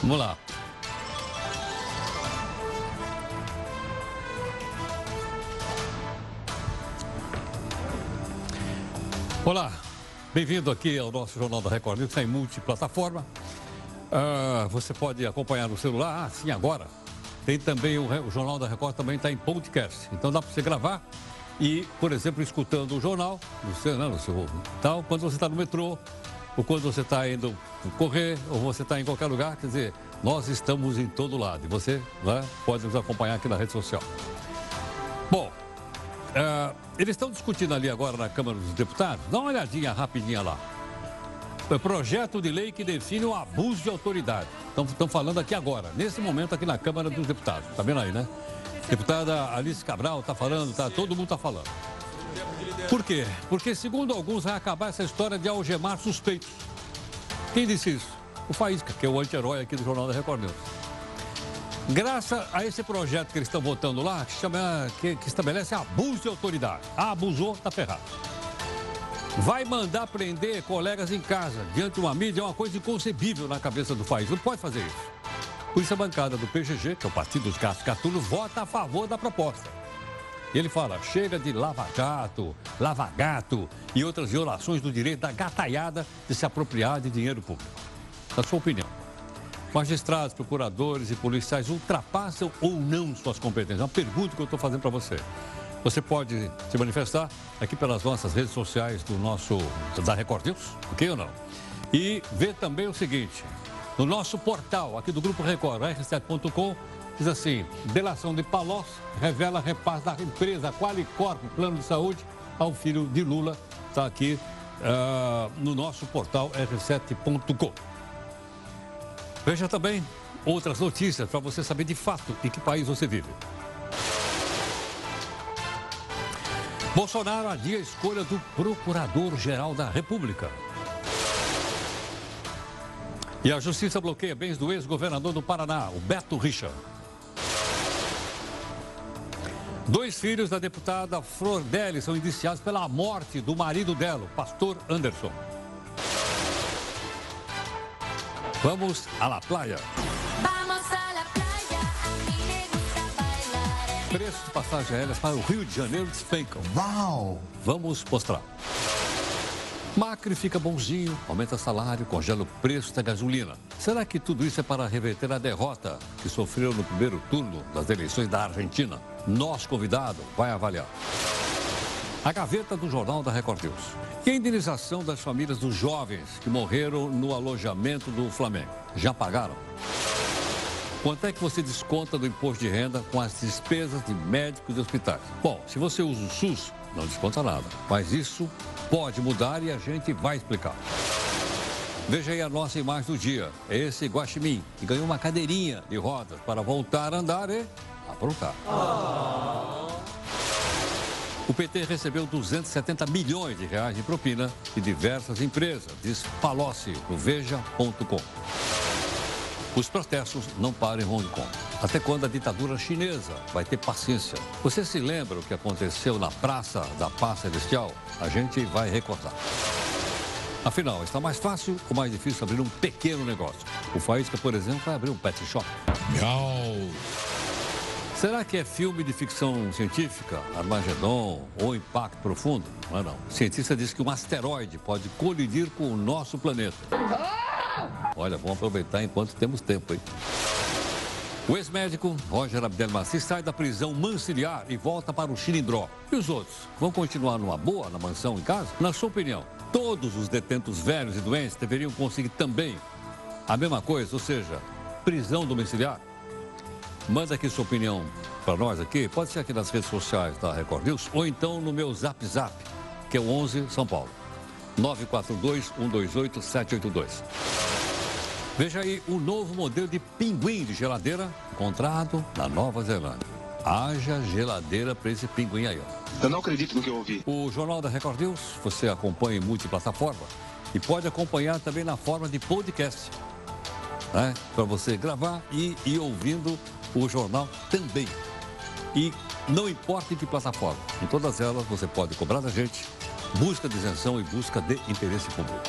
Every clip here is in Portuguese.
Vamos lá. Olá, bem-vindo aqui ao nosso Jornal da Record News, está em multiplataforma. Uh, você pode acompanhar no celular, ah, sim, agora. Tem também o, o Jornal da Record, também está em podcast. Então dá para você gravar e, por exemplo, escutando o jornal, no seu, né, no seu tal, quando você está no metrô, ou quando você está indo correr, ou você está em qualquer lugar, quer dizer, nós estamos em todo lado e você né, pode nos acompanhar aqui na rede social. Bom, uh, eles estão discutindo ali agora na Câmara dos Deputados, dá uma olhadinha rapidinha lá. É projeto de lei que define o abuso de autoridade. Estão falando aqui agora, nesse momento aqui na Câmara dos Deputados. Está vendo aí, né? Deputada Alice Cabral está falando, tá, todo mundo está falando. Por quê? Porque, segundo alguns, vai acabar essa história de algemar suspeitos. Quem disse isso? O Faísca, que é o anti-herói aqui do Jornal da Record News. Graças a esse projeto que eles estão votando lá, que, chama, que, que estabelece abuso de autoridade. Ah, abusou, está ferrado. Vai mandar prender colegas em casa, diante de uma mídia, é uma coisa inconcebível na cabeça do país. Não pode fazer isso. Por isso a bancada do PGG, que é o Partido dos Gatos Catulos, vota a favor da proposta. Ele fala, chega de lava-jato, lava-gato e outras violações do direito da gataiada de se apropriar de dinheiro público. Na sua opinião, magistrados, procuradores e policiais ultrapassam ou não suas competências? É uma pergunta que eu estou fazendo para você. Você pode se manifestar aqui pelas nossas redes sociais do nosso da Record News, ok ou não? E ver também o seguinte, no nosso portal aqui do Grupo Record, r7.com, diz assim: delação de Palós revela repasse da empresa Qualicorp, plano de saúde, ao filho de Lula. Está aqui uh, no nosso portal r7.com. Veja também outras notícias para você saber de fato em que país você vive. Bolsonaro adia a escolha do Procurador-Geral da República. E a justiça bloqueia bens do ex-governador do Paraná, o Beto Richa. Dois filhos da deputada Flor Deli são indiciados pela morte do marido dela, o pastor Anderson. Vamos à La Playa. Preços de passagens aéreas para o Rio de Janeiro despencam. Uau! Vamos mostrar. Macri fica bonzinho, aumenta salário, congela o preço da gasolina. Será que tudo isso é para reverter a derrota que sofreu no primeiro turno das eleições da Argentina? Nosso convidado vai avaliar. A gaveta do Jornal da Record News. E a indenização das famílias dos jovens que morreram no alojamento do Flamengo. Já pagaram? Quanto é que você desconta do imposto de renda com as despesas de médicos e hospitais? Bom, se você usa o SUS, não desconta nada. Mas isso pode mudar e a gente vai explicar. Veja aí a nossa imagem do dia. É esse Guaxinim, que ganhou uma cadeirinha de rodas para voltar a andar e aprontar. O PT recebeu 270 milhões de reais de propina de diversas empresas, diz Palocci, no Veja.com. Os protestos não param em Hong Kong. Até quando a ditadura chinesa vai ter paciência? Você se lembra o que aconteceu na Praça da Paz Celestial? A gente vai recordar. Afinal, está mais fácil ou mais difícil abrir um pequeno negócio? O Faísca, por exemplo, vai abrir um pet shop. Miau! Será que é filme de ficção científica, Armagedon ou Impacto Profundo? Não é não. O cientista diz que um asteroide pode colidir com o nosso planeta. Olha, vamos aproveitar enquanto temos tempo aí. O ex-médico Roger Abdelmaci sai da prisão manciliar e volta para o Chilindró. E os outros? Vão continuar numa boa, na mansão, em casa? Na sua opinião, todos os detentos velhos e doentes deveriam conseguir também a mesma coisa, ou seja, prisão domiciliar? Manda aqui sua opinião para nós aqui, pode ser aqui nas redes sociais da Record News ou então no meu Zap Zap, que é o 11 São Paulo. 942 128 782. Veja aí o novo modelo de pinguim de geladeira encontrado na Nova Zelândia. Haja geladeira para esse pinguim aí, ó. Eu não acredito no que eu ouvi. O Jornal da Record News você acompanha em multiplataforma e pode acompanhar também na forma de podcast. Né? Para você gravar e ir ouvindo o jornal também. E não importa em que plataforma, em todas elas você pode cobrar da gente busca de isenção e busca de interesse público.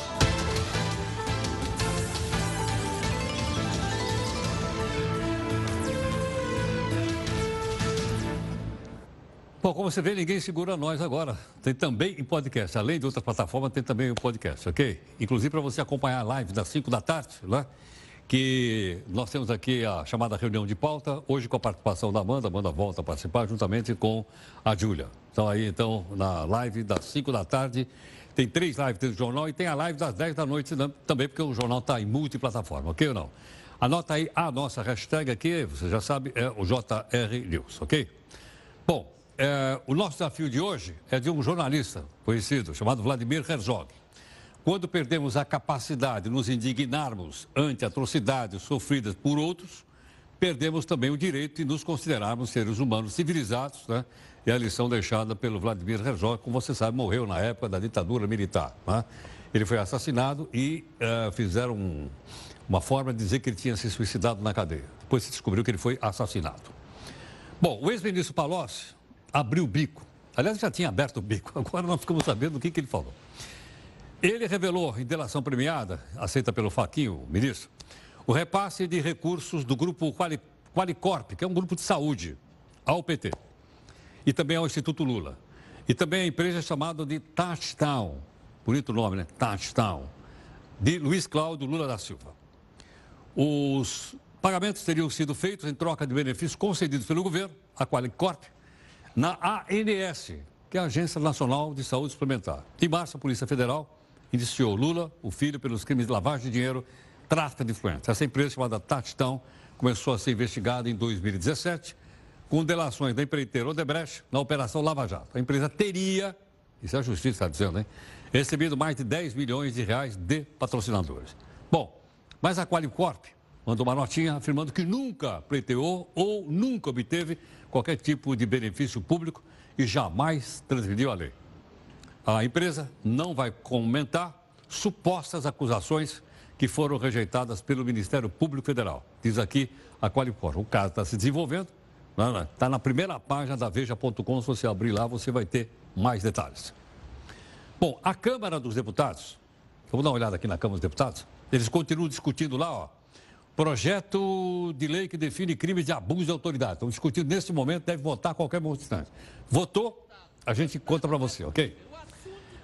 Bom, como você vê, ninguém segura nós agora. Tem também em podcast. Além de outras plataformas, tem também o podcast, ok? Inclusive para você acompanhar a live das 5 da tarde, lá. Né? Que nós temos aqui a chamada reunião de pauta, hoje com a participação da Amanda. Amanda volta a participar juntamente com a Júlia. Então aí, então, na live das 5 da tarde, tem três lives do jornal e tem a live das 10 da noite também, porque o jornal está em multiplataforma, ok ou não? Anota aí a nossa hashtag aqui, você já sabe, é o JR News, ok? Bom, é, o nosso desafio de hoje é de um jornalista conhecido, chamado Vladimir Herzog. Quando perdemos a capacidade de nos indignarmos ante atrocidades sofridas por outros, perdemos também o direito de nos considerarmos seres humanos civilizados, né? E a lição deixada pelo Vladimir Herzog, como você sabe, morreu na época da ditadura militar. Né? Ele foi assassinado e uh, fizeram um, uma forma de dizer que ele tinha se suicidado na cadeia. Depois se descobriu que ele foi assassinado. Bom, o ex-ministro Palocci abriu o bico. Aliás, já tinha aberto o bico, agora nós ficamos sabendo do que, que ele falou. Ele revelou em delação premiada, aceita pelo Faquinho, ministro, o repasse de recursos do grupo Quali, Qualicorp, que é um grupo de saúde, ao PT. E também ao Instituto Lula. E também a empresa chamada de Touchdown, bonito nome, né? Touchdown, de Luiz Cláudio Lula da Silva. Os pagamentos teriam sido feitos em troca de benefícios concedidos pelo governo, a Qualicorp, na ANS, que é a Agência Nacional de Saúde Suplementar. Em março, a Polícia Federal indiciou Lula, o filho, pelos crimes de lavagem de dinheiro, tráfico de influência. Essa empresa chamada Tatistão começou a ser investigada em 2017 com delações da empreiteira Odebrecht na Operação Lava Jato. A empresa teria, isso é a justiça está dizendo, hein, recebido mais de 10 milhões de reais de patrocinadores. Bom, mas a Qualicorp mandou uma notinha afirmando que nunca pleiteou ou nunca obteve qualquer tipo de benefício público e jamais transgrediu a lei. A empresa não vai comentar supostas acusações que foram rejeitadas pelo Ministério Público Federal. Diz aqui a Qualicor. O caso está se desenvolvendo, está na primeira página da Veja.com. Se você abrir lá, você vai ter mais detalhes. Bom, a Câmara dos Deputados, vamos dar uma olhada aqui na Câmara dos Deputados, eles continuam discutindo lá, ó, Projeto de lei que define crimes de abuso de autoridade. Estamos discutindo nesse momento, deve votar a qualquer instante. Votou, a gente conta para você, ok?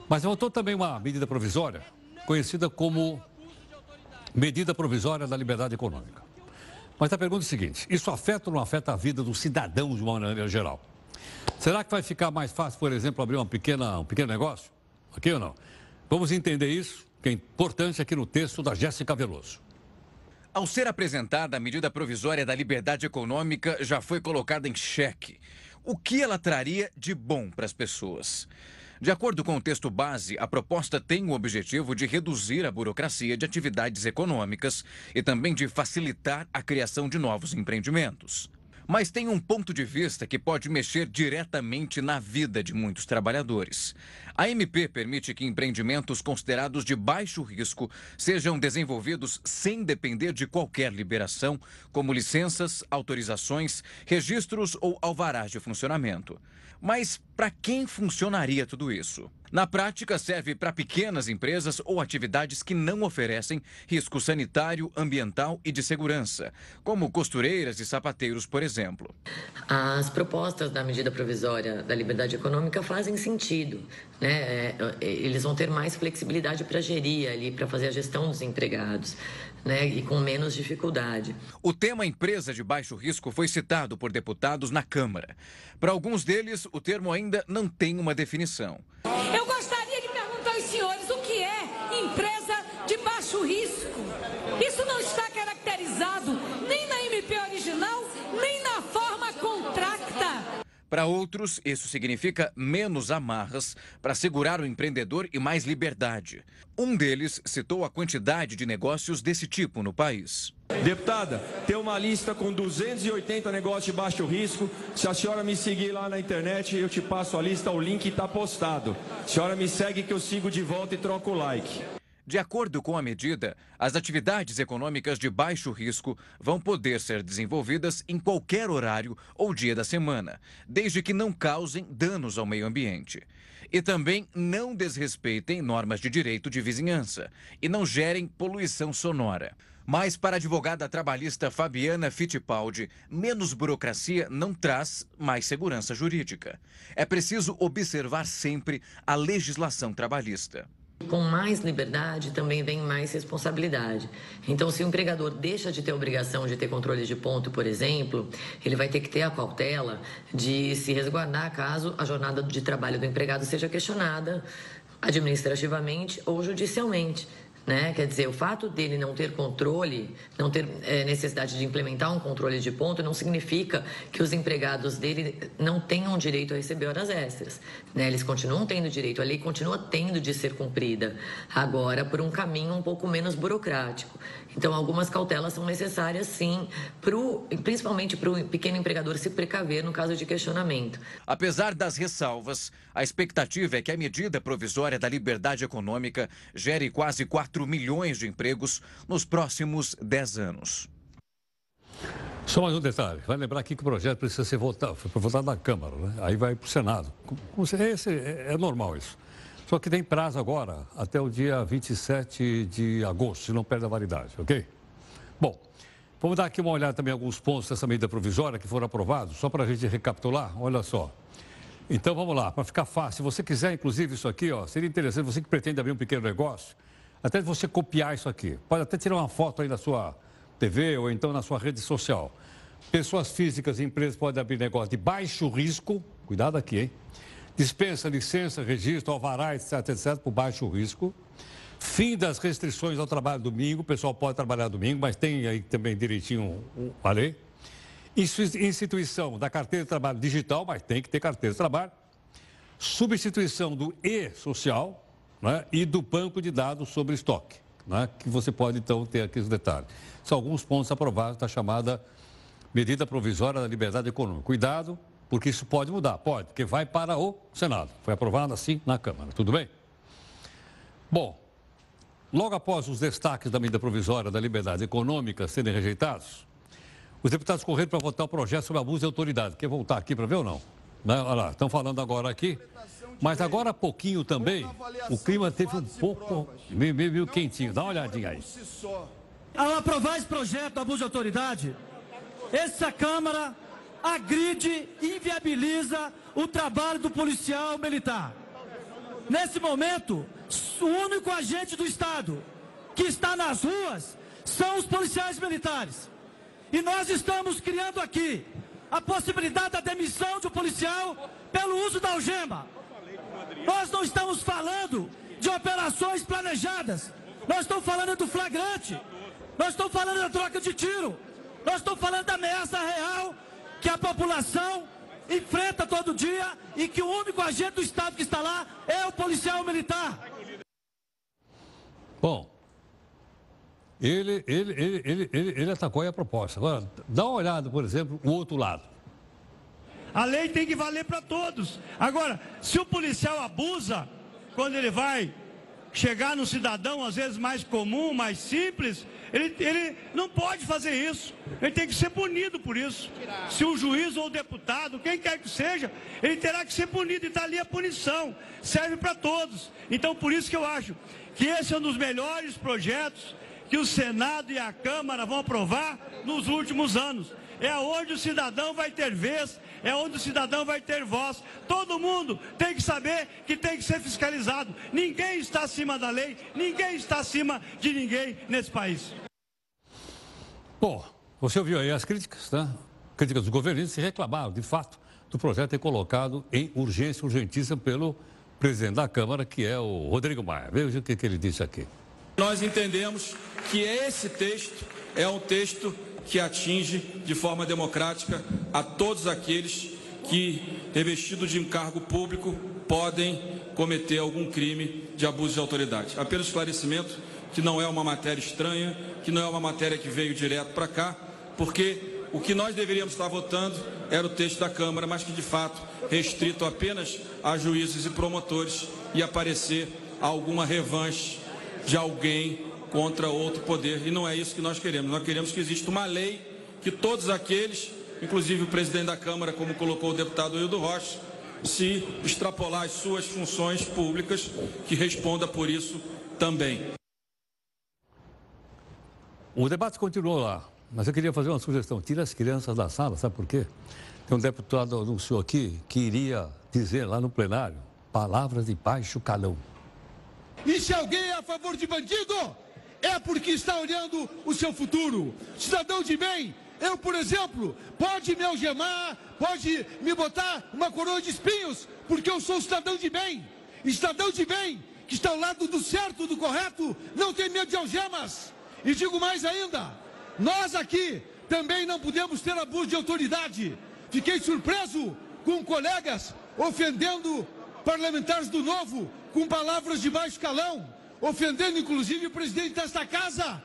Mas votou também uma medida provisória, conhecida como medida provisória da liberdade econômica. Mas a pergunta é a seguinte: isso afeta ou não afeta a vida do cidadão de uma maneira geral? Será que vai ficar mais fácil, por exemplo, abrir uma pequena, um pequeno negócio? Ok ou não? Vamos entender isso, que é importante aqui no texto da Jéssica Veloso. Ao ser apresentada, a medida provisória da liberdade econômica já foi colocada em xeque. O que ela traria de bom para as pessoas? De acordo com o texto base, a proposta tem o objetivo de reduzir a burocracia de atividades econômicas e também de facilitar a criação de novos empreendimentos mas tem um ponto de vista que pode mexer diretamente na vida de muitos trabalhadores. A MP permite que empreendimentos considerados de baixo risco sejam desenvolvidos sem depender de qualquer liberação, como licenças, autorizações, registros ou alvarás de funcionamento. Mas para quem funcionaria tudo isso? Na prática, serve para pequenas empresas ou atividades que não oferecem risco sanitário, ambiental e de segurança, como costureiras e sapateiros, por exemplo. As propostas da medida provisória da liberdade econômica fazem sentido. Né? É, é, eles vão ter mais flexibilidade para gerir ali, para fazer a gestão dos empregados né, e com menos dificuldade. O tema empresa de baixo risco foi citado por deputados na Câmara. Para alguns deles, o termo ainda não tem uma definição. Eu gostaria de perguntar aos senhores o que é empresa de baixo risco. Isso não está caracterizado Para outros, isso significa menos amarras para segurar o empreendedor e mais liberdade. Um deles citou a quantidade de negócios desse tipo no país. Deputada, tem uma lista com 280 negócios de baixo risco. Se a senhora me seguir lá na internet, eu te passo a lista, o link está postado. A senhora me segue que eu sigo de volta e troco o like. De acordo com a medida, as atividades econômicas de baixo risco vão poder ser desenvolvidas em qualquer horário ou dia da semana, desde que não causem danos ao meio ambiente. E também não desrespeitem normas de direito de vizinhança e não gerem poluição sonora. Mas para a advogada trabalhista Fabiana Fittipaldi, menos burocracia não traz mais segurança jurídica. É preciso observar sempre a legislação trabalhista. Com mais liberdade também vem mais responsabilidade. Então, se o empregador deixa de ter obrigação de ter controle de ponto, por exemplo, ele vai ter que ter a cautela de se resguardar caso a jornada de trabalho do empregado seja questionada administrativamente ou judicialmente. Né? Quer dizer, o fato dele não ter controle, não ter é, necessidade de implementar um controle de ponto, não significa que os empregados dele não tenham direito a receber horas extras. Né? Eles continuam tendo direito, a lei continua tendo de ser cumprida, agora por um caminho um pouco menos burocrático. Então, algumas cautelas são necessárias, sim, pro, principalmente para o pequeno empregador se precaver no caso de questionamento. Apesar das ressalvas, a expectativa é que a medida provisória da liberdade econômica gere quase 4 milhões de empregos nos próximos 10 anos. Só mais um detalhe. Vai lembrar aqui que o projeto precisa ser votado, votado na Câmara, né? aí vai para o Senado. Esse, é, é normal isso. Só que tem prazo agora, até o dia 27 de agosto, se não perde a validade, ok? Bom, vamos dar aqui uma olhada também alguns pontos dessa medida provisória que foram aprovados, só para a gente recapitular. Olha só. Então vamos lá, para ficar fácil, se você quiser, inclusive, isso aqui, ó, seria interessante, você que pretende abrir um pequeno negócio, até você copiar isso aqui. Pode até tirar uma foto aí na sua TV ou então na sua rede social. Pessoas físicas e empresas podem abrir negócio de baixo risco, cuidado aqui, hein? dispensa licença, registro, alvará, etc, etc, por baixo risco. Fim das restrições ao trabalho domingo, o pessoal pode trabalhar domingo, mas tem aí também direitinho a lei. Instituição da carteira de trabalho digital, mas tem que ter carteira de trabalho. Substituição do e-social né, e do banco de dados sobre estoque, né, que você pode então ter aqui os detalhes. São alguns pontos aprovados da chamada medida provisória da liberdade econômica. Cuidado, porque isso pode mudar, pode, porque vai para o Senado. Foi aprovado assim na Câmara, tudo bem? Bom, logo após os destaques da medida provisória da liberdade econômica serem rejeitados, os deputados correram para votar o projeto sobre abuso de autoridade. Quer voltar aqui para ver ou não? Né? Olha lá, estão falando agora aqui. Mas agora há pouquinho também, o clima teve um pouco meio, meio, meio quentinho. Dá uma olhadinha aí. Ao aprovar esse projeto abuso de autoridade, essa Câmara agride, inviabiliza o trabalho do policial militar. Nesse momento, o único agente do Estado que está nas ruas são os policiais militares. E nós estamos criando aqui a possibilidade da demissão de um policial pelo uso da algema. Nós não estamos falando de operações planejadas. Nós estamos falando do flagrante. Nós estamos falando da troca de tiro. Nós estamos falando da ameaça real que a população enfrenta todo dia e que o único agente do Estado que está lá é o policial militar. Bom, ele, ele, ele, ele, ele, ele atacou a proposta. Agora, dá uma olhada, por exemplo, o outro lado. A lei tem que valer para todos. Agora, se o policial abusa, quando ele vai chegar no cidadão, às vezes mais comum, mais simples, ele, ele não pode fazer isso. Ele tem que ser punido por isso. Se o juiz ou o deputado, quem quer que seja, ele terá que ser punido. E está ali a punição. Serve para todos. Então, por isso que eu acho que esse é um dos melhores projetos que o Senado e a Câmara vão aprovar nos últimos anos. É onde o cidadão vai ter vez, é onde o cidadão vai ter voz. Todo mundo tem que saber que tem que ser fiscalizado. Ninguém está acima da lei, ninguém está acima de ninguém nesse país. Bom, você ouviu aí as críticas, né? Críticas dos governistas se reclamaram, de fato, do projeto ter colocado em urgência, urgentíssima pelo presidente da Câmara, que é o Rodrigo Maia. Veja o que, que ele disse aqui. Nós entendemos que esse texto é um texto que atinge de forma democrática a todos aqueles que, revestidos de encargo público, podem cometer algum crime de abuso de autoridade. Apenas esclarecimento que não é uma matéria estranha, que não é uma matéria que veio direto para cá, porque o que nós deveríamos estar votando era o texto da Câmara, mas que de fato restrito apenas a juízes e promotores e aparecer alguma revanche de alguém contra outro poder. E não é isso que nós queremos. Nós queremos que exista uma lei que todos aqueles, inclusive o presidente da Câmara, como colocou o deputado Hildo Rocha, se extrapolar as suas funções públicas, que responda por isso também. O debate continuou lá, mas eu queria fazer uma sugestão. Tira as crianças da sala, sabe por quê? Tem um deputado anunciou aqui que iria dizer lá no plenário palavras de baixo calão. E se alguém é a favor de bandido, é porque está olhando o seu futuro. Cidadão de bem, eu, por exemplo, pode me algemar, pode me botar uma coroa de espinhos, porque eu sou cidadão de bem. Cidadão de bem, que está ao lado do certo, do correto, não tem medo de algemas. E digo mais ainda, nós aqui também não podemos ter abuso de autoridade. Fiquei surpreso com colegas ofendendo parlamentares do Novo com palavras de baixo calão, ofendendo inclusive o presidente desta casa,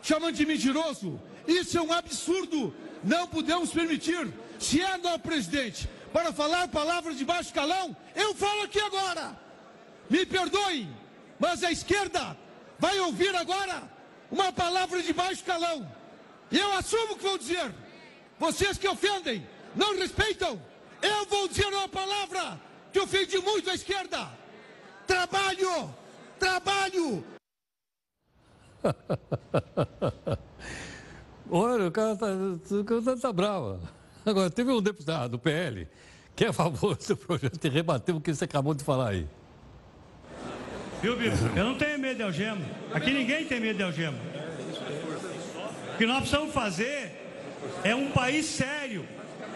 chamando de mentiroso. Isso é um absurdo. Não podemos permitir. Se é nosso presidente para falar palavras de baixo calão, eu falo aqui agora. Me perdoem, mas a esquerda vai ouvir agora uma palavra de baixo calão. E eu assumo que vou dizer. Vocês que ofendem, não respeitam. Eu vou dizer uma palavra que ofende muito a esquerda. Trabalho! Trabalho! Olha, o cara tá, o cara tá, tá bravo. Agora, teve um deputado do PL que é a favor do projeto e rebateu o que você acabou de falar aí. Viu, Bico? Eu não tenho medo de algema. Aqui ninguém tem medo de algema. O que nós precisamos fazer é um país sério,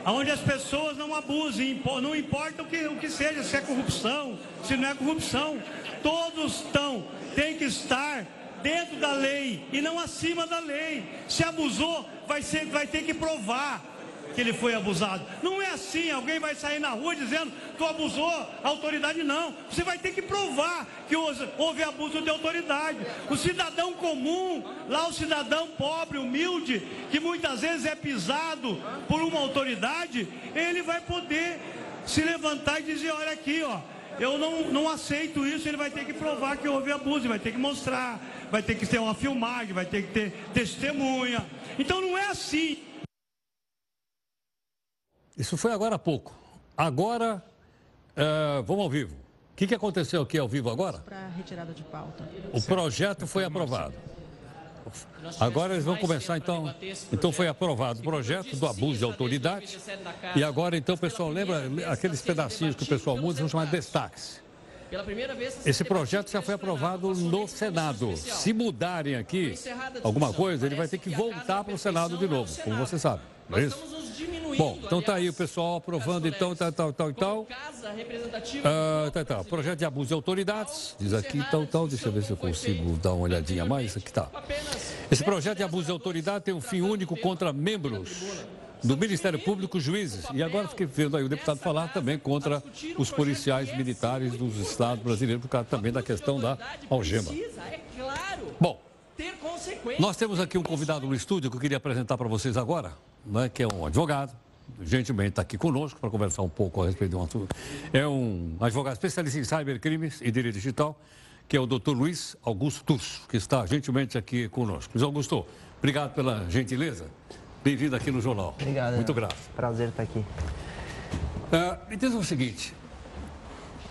onde as pessoas não abusem, não importa o que, o que seja, se é corrupção, se não é corrupção. Todos estão, tem que estar dentro da lei e não acima da lei. Se abusou, vai, ser, vai ter que provar que ele foi abusado. Não é assim, alguém vai sair na rua dizendo que abusou a autoridade, não. Você vai ter que provar que houve abuso de autoridade. O cidadão comum, lá o cidadão pobre, humilde, que muitas vezes é pisado por uma autoridade, ele vai poder se levantar e dizer, olha aqui, ó, eu não, não aceito isso, ele vai ter que provar que houve abuso, vai ter que mostrar, vai ter que ter uma filmagem, vai ter que ter testemunha. Então não é assim. Isso foi agora há pouco. Agora, uh, vamos ao vivo. O que, que aconteceu aqui ao vivo agora? Para retirada de pauta. O projeto foi aprovado. Agora eles vão começar, então. Então foi aprovado o projeto do abuso de autoridade. E agora, então, pessoal lembra aqueles pedacinhos que o pessoal muda, vão chamar de destaques. Esse projeto já foi aprovado no Senado. Se mudarem aqui alguma coisa, ele vai ter que voltar para o Senado de novo, como você sabe. Não é isso? Bom, então tá aí o pessoal aprovando, então, tal, tal, tal, tal. Ah, tá, tá. Projeto de abuso de autoridades, diz aqui, tal, tal. Deixa eu ver se eu consigo dar uma olhadinha mais. Aqui tá. Esse projeto de abuso de autoridade tem um fim único contra membros do Ministério Público, juízes. E agora fiquei vendo aí o deputado falar também contra os policiais militares dos estados brasileiros, por causa também da questão da algema. Bom, nós temos aqui um convidado no estúdio que eu queria apresentar para vocês agora, né, que é um advogado, gentilmente está aqui conosco para conversar um pouco a respeito de um assunto. É um advogado especialista em cybercrimes e direito digital, que é o doutor Luiz Augusto Turso, que está gentilmente aqui conosco. Luiz Augusto, obrigado pela gentileza. Bem-vindo aqui no jornal. Obrigado. Muito grato. Prazer estar aqui. Uh, me diz o seguinte,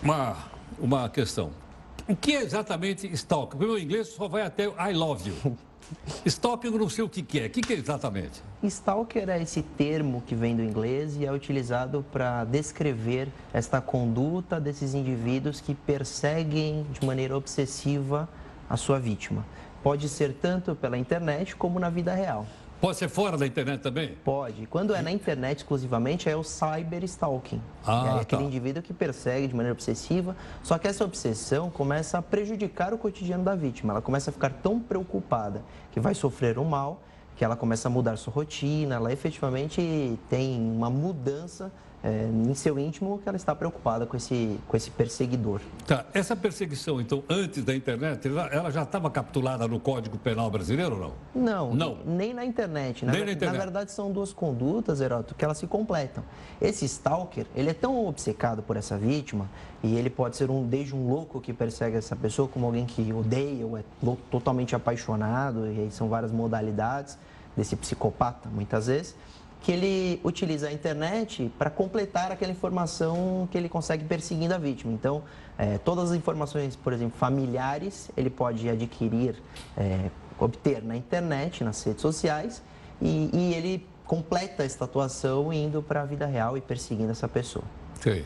uma, uma questão. O que é exatamente stalking? O meu inglês só vai até I love you. Stalking eu não sei o que, que é. O que, que é exatamente? Stalker é esse termo que vem do inglês e é utilizado para descrever esta conduta desses indivíduos que perseguem de maneira obsessiva a sua vítima. Pode ser tanto pela internet como na vida real. Pode ser fora da internet também? Pode. Quando é na internet exclusivamente, é o cyberstalking. Ah, é aquele tá. indivíduo que persegue de maneira obsessiva, só que essa obsessão começa a prejudicar o cotidiano da vítima. Ela começa a ficar tão preocupada que vai sofrer um mal, que ela começa a mudar sua rotina, ela efetivamente tem uma mudança é, em seu íntimo que ela está preocupada com esse, com esse perseguidor. Tá. Essa perseguição, então, antes da internet, ela já estava capturada no Código Penal brasileiro ou não? Não, não. nem na internet. Na, nem na internet. na verdade, são duas condutas, Heroto, que elas se completam. Esse stalker, ele é tão obcecado por essa vítima, e ele pode ser um desde um louco que persegue essa pessoa, como alguém que odeia ou é totalmente apaixonado, e aí são várias modalidades desse psicopata, muitas vezes que ele utiliza a internet para completar aquela informação que ele consegue perseguindo a vítima. Então, é, todas as informações, por exemplo, familiares, ele pode adquirir, é, obter na internet, nas redes sociais, e, e ele completa essa atuação indo para a vida real e perseguindo essa pessoa. Sei.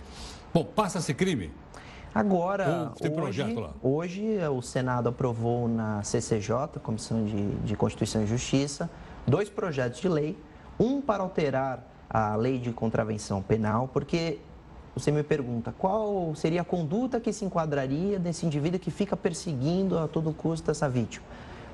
Bom, passa-se crime? Agora, tem hoje, hoje o Senado aprovou na CCJ, Comissão de, de Constituição e Justiça, dois projetos de lei, um para alterar a lei de contravenção penal, porque você me pergunta qual seria a conduta que se enquadraria desse indivíduo que fica perseguindo a todo custo essa vítima.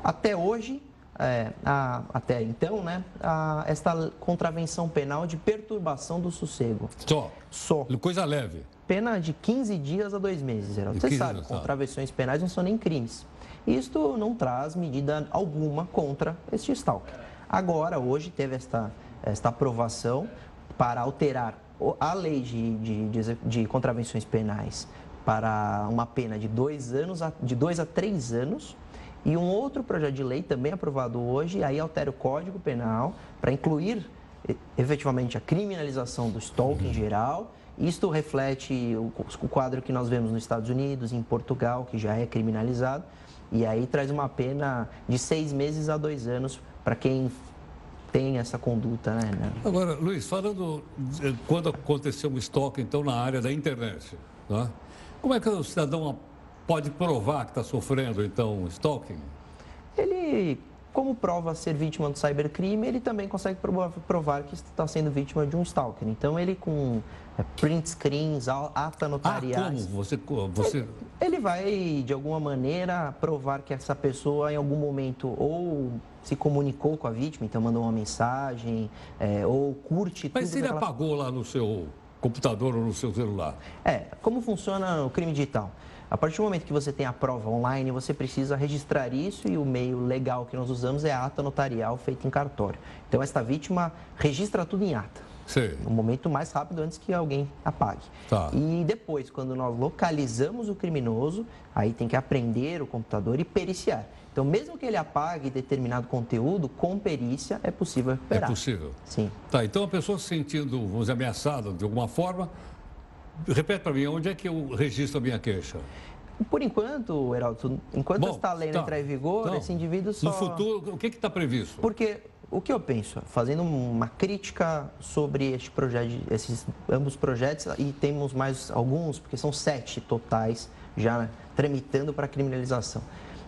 Até hoje, é, a, até então, né, a, esta contravenção penal de perturbação do sossego. Só. Só. Coisa leve. Pena de 15 dias a dois meses, Geraldo. Você 15 sabe, dias, tá. contravenções penais não são nem crimes. Isto não traz medida alguma contra este stalker. Agora, hoje, teve esta, esta aprovação para alterar a lei de, de, de, de contravenções penais para uma pena de dois, anos a, de dois a três anos. E um outro projeto de lei também aprovado hoje, aí altera o Código Penal para incluir efetivamente a criminalização do stalking em geral. Isto reflete o, o quadro que nós vemos nos Estados Unidos, em Portugal, que já é criminalizado. E aí traz uma pena de seis meses a dois anos para quem tem essa conduta, né? né? Agora, Luiz, falando de quando aconteceu um estoque, então, na área da internet, tá? como é que o cidadão pode provar que está sofrendo, então, stalking? Ele, como prova ser vítima do cybercrime, ele também consegue provar, que está sendo vítima de um stalker. Então, ele com é, print screens, ata Ah, notariais... como? Você, você... Ele vai, de alguma maneira, provar que essa pessoa, em algum momento, ou se comunicou com a vítima, então mandou uma mensagem, é, ou curte Mas ele apagou lá no seu computador ou no seu celular? É, como funciona o crime digital? A partir do momento que você tem a prova online, você precisa registrar isso e o meio legal que nós usamos é a ata notarial feita em cartório. Então, esta vítima registra tudo em ata. Sei. No momento mais rápido antes que alguém apague. Tá. E depois, quando nós localizamos o criminoso, aí tem que aprender o computador e periciar. Então, mesmo que ele apague determinado conteúdo, com perícia é possível É recuperar. possível. Sim. Tá, então a pessoa se sentindo, vamos dizer, ameaçada de alguma forma, repete para mim, onde é que eu registro a minha queixa? Por enquanto, Heraldo, enquanto Bom, esta lei tá. entrar em vigor, Então, esse indivíduo só... No futuro, o que está previsto? Porque o que eu penso, fazendo uma crítica sobre este projeto, esses ambos projetos, e temos mais alguns, porque são sete totais já tramitando para criminalização.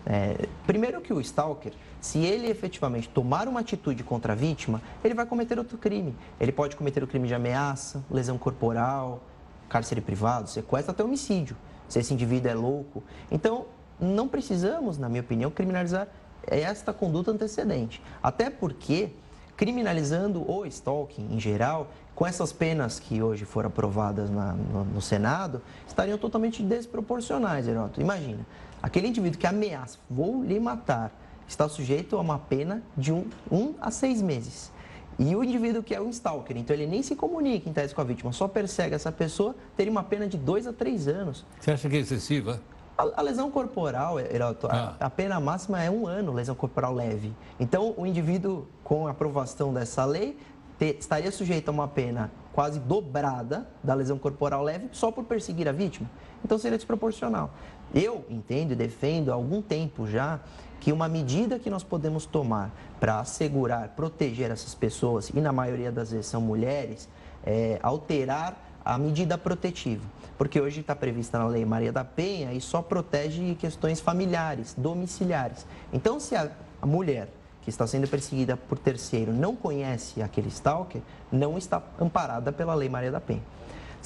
É, primeiro que o stalker, se ele efetivamente tomar uma atitude contra a vítima, ele vai cometer outro crime. Ele pode cometer o crime de ameaça, lesão corporal, cárcere privado, sequestro, até homicídio, se esse indivíduo é louco. Então, não precisamos, na minha opinião, criminalizar esta conduta antecedente. Até porque, criminalizando o stalking em geral, com essas penas que hoje foram aprovadas na- no, no Senado, estariam totalmente desproporcionais, Heroto. Imagina, aquele indivíduo que ameaça, vou lhe matar, está sujeito a uma pena de um, um a seis meses. E o indivíduo que é um stalker, então ele nem se comunica em tese com a vítima, só persegue essa pessoa, teria uma pena de dois a três anos. Você acha que é excessiva? A, a lesão corporal, Heraldo, a- Ah. a, pena máxima é um ano, lesão corporal leve. Então, o indivíduo, com a aprovação dessa lei, estaria sujeito a uma pena quase dobrada da lesão corporal leve só por perseguir a vítima. Então, seria desproporcional. Eu entendo e defendo há algum tempo já que uma medida que nós podemos tomar para assegurar, proteger essas pessoas, e na maioria das vezes são mulheres, é alterar a medida protetiva. Porque hoje está prevista na Lei Maria da Penha e só protege questões familiares, domiciliares. Então, se a, mulher que está sendo perseguida por terceiro não conhece aquele stalker, não está amparada pela Lei Maria da Penha.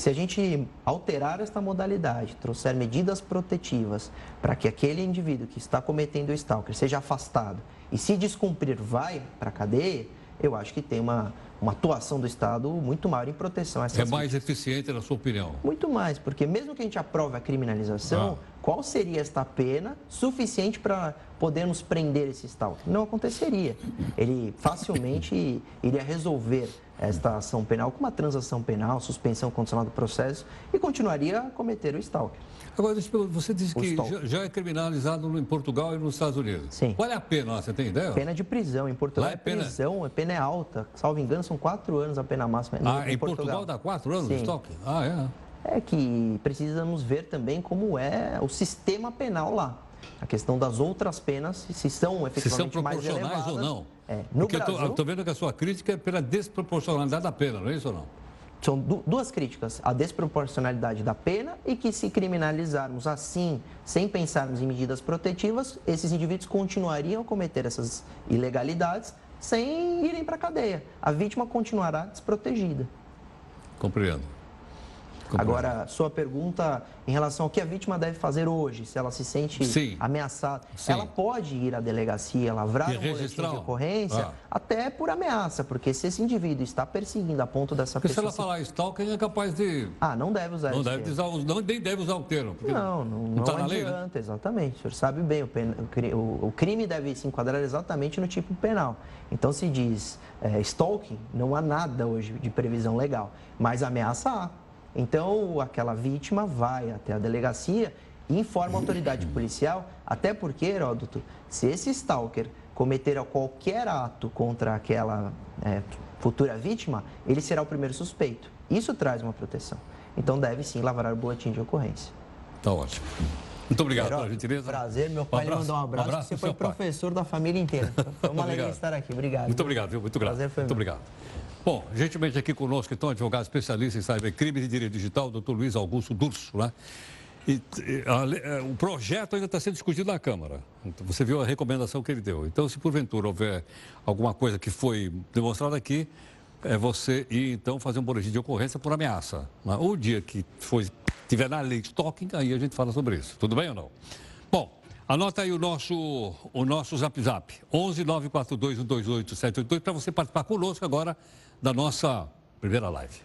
Se a gente alterar esta modalidade, trouxer medidas protetivas para que aquele indivíduo que está cometendo o stalker seja afastado e se descumprir vai para a cadeia, eu acho que tem uma, uma atuação do Estado muito maior em proteção a essas É mais eficiente, na sua opinião? muito mais, porque mesmo que a gente aprove a criminalização, Ah. Qual seria esta pena suficiente para podermos prender esse stalker? Não aconteceria. Ele facilmente iria resolver esta ação penal com uma transação penal, suspensão condicional do processo e continuaria a cometer o stalker. Agora, você disse O que stalker. já, é criminalizado em Portugal e nos Estados Unidos. Sim. Qual é a pena? Você tem ideia? Pena de prisão. Em Portugal Lá é é pena- prisão, a pena é alta. Salvo engano, são quatro anos a pena máxima. Ah, em, em Portugal. Portugal dá quatro anos Sim. de estoque? Ah, é. É que precisamos ver também como é o sistema penal lá. A questão das outras penas, se são efetivamente se são proporcionais mais elevadas, ou não. É, no Porque Brasil, eu estou vendo que a sua crítica é pela desproporcionalidade da pena, não é isso ou não? São duas críticas: a desproporcionalidade da pena e que, se criminalizarmos assim, sem pensarmos em medidas protetivas, esses indivíduos continuariam a cometer essas ilegalidades sem irem para a cadeia. A vítima continuará desprotegida. Compreendo. Agora, sua pergunta em relação ao que a vítima deve fazer hoje, se ela se sente Sim. ameaçada, Sim. ela pode ir à delegacia, lavrar um boletim de ocorrência, ah. até por ameaça, porque se esse indivíduo está perseguindo a ponto dessa porque pessoa... se ela falar stalking, é capaz de... Ah, não deve usar não deve usar, não nem deve usar o termo. Não, não, não, tá não adianta, lei, né? exatamente. O senhor sabe bem, o, pen... o, crime deve se enquadrar exatamente no tipo penal. Então, se diz é, stalking, não há nada hoje de previsão legal, mas ameaça há. Então, aquela vítima vai até a delegacia e informa a autoridade policial, até porque, Heródoto, se esse stalker cometer qualquer ato contra aquela é, futura vítima, ele será o primeiro suspeito. Isso traz uma proteção. Então, deve sim lavrar o boletim de ocorrência. Tá ótimo. Muito obrigado pela gentileza. Prazer, meu pai um lhe mandou um abraço. Um abraço você foi professor pai. da família inteira. Foi uma alegria estar aqui. Obrigado. Muito obrigado, viu? Muito grato. Prazer foi Muito meu. obrigado. Bom, gentilmente aqui conosco, então, advogado especialista em cybercrime e direito digital, doutor Luiz Augusto Durso, né? E, a, é, o projeto ainda está sendo discutido na Câmara. Então, você viu a recomendação que ele deu. Então, se porventura houver alguma coisa que foi demonstrada aqui, é você ir, então, fazer um boletim de ocorrência por ameaça. Né? O dia que foi, tiver na lei de stalking, aí a gente fala sobre isso. Tudo bem ou não? Bom, Anota aí o nosso, o nosso zap zap, 11 942 128 782, para você participar conosco agora da nossa primeira live.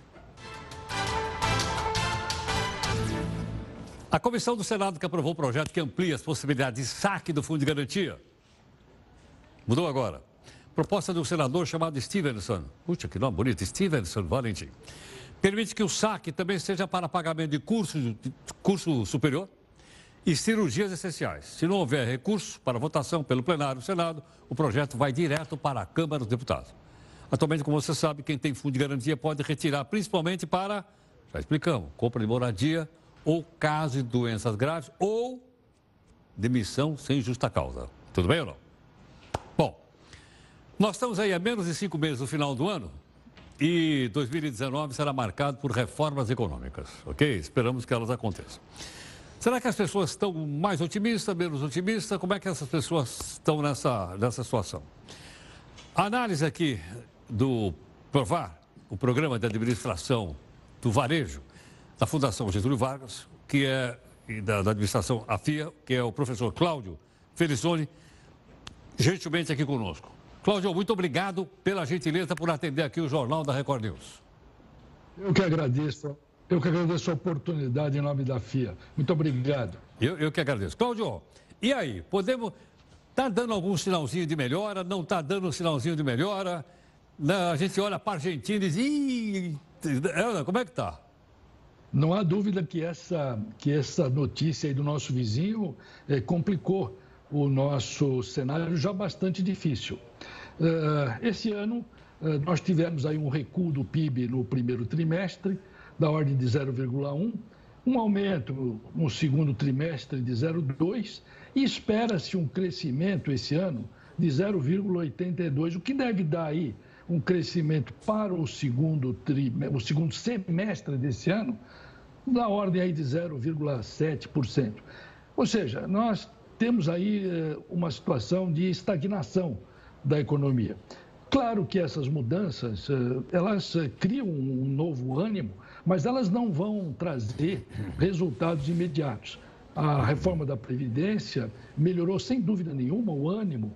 A comissão do Senado que aprovou o projeto que amplia as possibilidades de saque do Fundo de Garantia. Mudou agora. Proposta do senador chamado Stevenson. Puxa, que nome bonito, Stevenson Valentim. Permite que o saque também seja para pagamento de curso, de curso superior e cirurgias essenciais. Se não houver recurso para votação pelo plenário do Senado, o projeto vai direto para a Câmara dos Deputados. Atualmente, como você sabe, quem tem fundo de garantia pode retirar, principalmente para, já explicamos, compra de moradia ou caso de doenças graves ou demissão sem justa causa. Tudo bem ou não? Bom, nós estamos aí a menos de cinco meses do final do ano e 2019 será marcado por reformas econômicas, ok? Esperamos que elas aconteçam. Será que as pessoas estão mais otimistas, menos otimistas? Como é que essas pessoas estão nessa, nessa situação? A análise aqui do PROVAR, o Programa de Administração do Varejo, da Fundação Getúlio Vargas, que é da, da administração AFIA, que é o professor Cláudio Felizone, gentilmente aqui conosco. Cláudio, muito obrigado pela gentileza por atender aqui o Jornal da Record News. Eu que agradeço eu que agradeço a oportunidade em nome da FIA. Muito obrigado. Eu, eu que agradeço. Cláudio, e aí? Podemos. Está dando algum sinalzinho de melhora? Não está dando um sinalzinho de melhora? Não, a gente olha para a Argentina e diz. Ih, como é que está? Não há dúvida que essa, que essa notícia do nosso vizinho eh, complicou o nosso cenário já bastante difícil. Uh, esse ano, uh, nós tivemos aí um recuo do PIB no primeiro trimestre, da ordem de 0,1, um aumento no segundo trimestre de 0,2 e espera-se um crescimento esse ano de 0,82, o que deve dar aí um crescimento para o segundo, tri, o segundo semestre desse ano da ordem aí de 0,7%. Ou seja, nós temos aí eh, uma situação de estagnação da economia. Claro que essas mudanças, eh, elas eh, criam um novo ânimo mas elas não vão trazer resultados imediatos. A reforma da Previdência melhorou, sem dúvida nenhuma, o ânimo,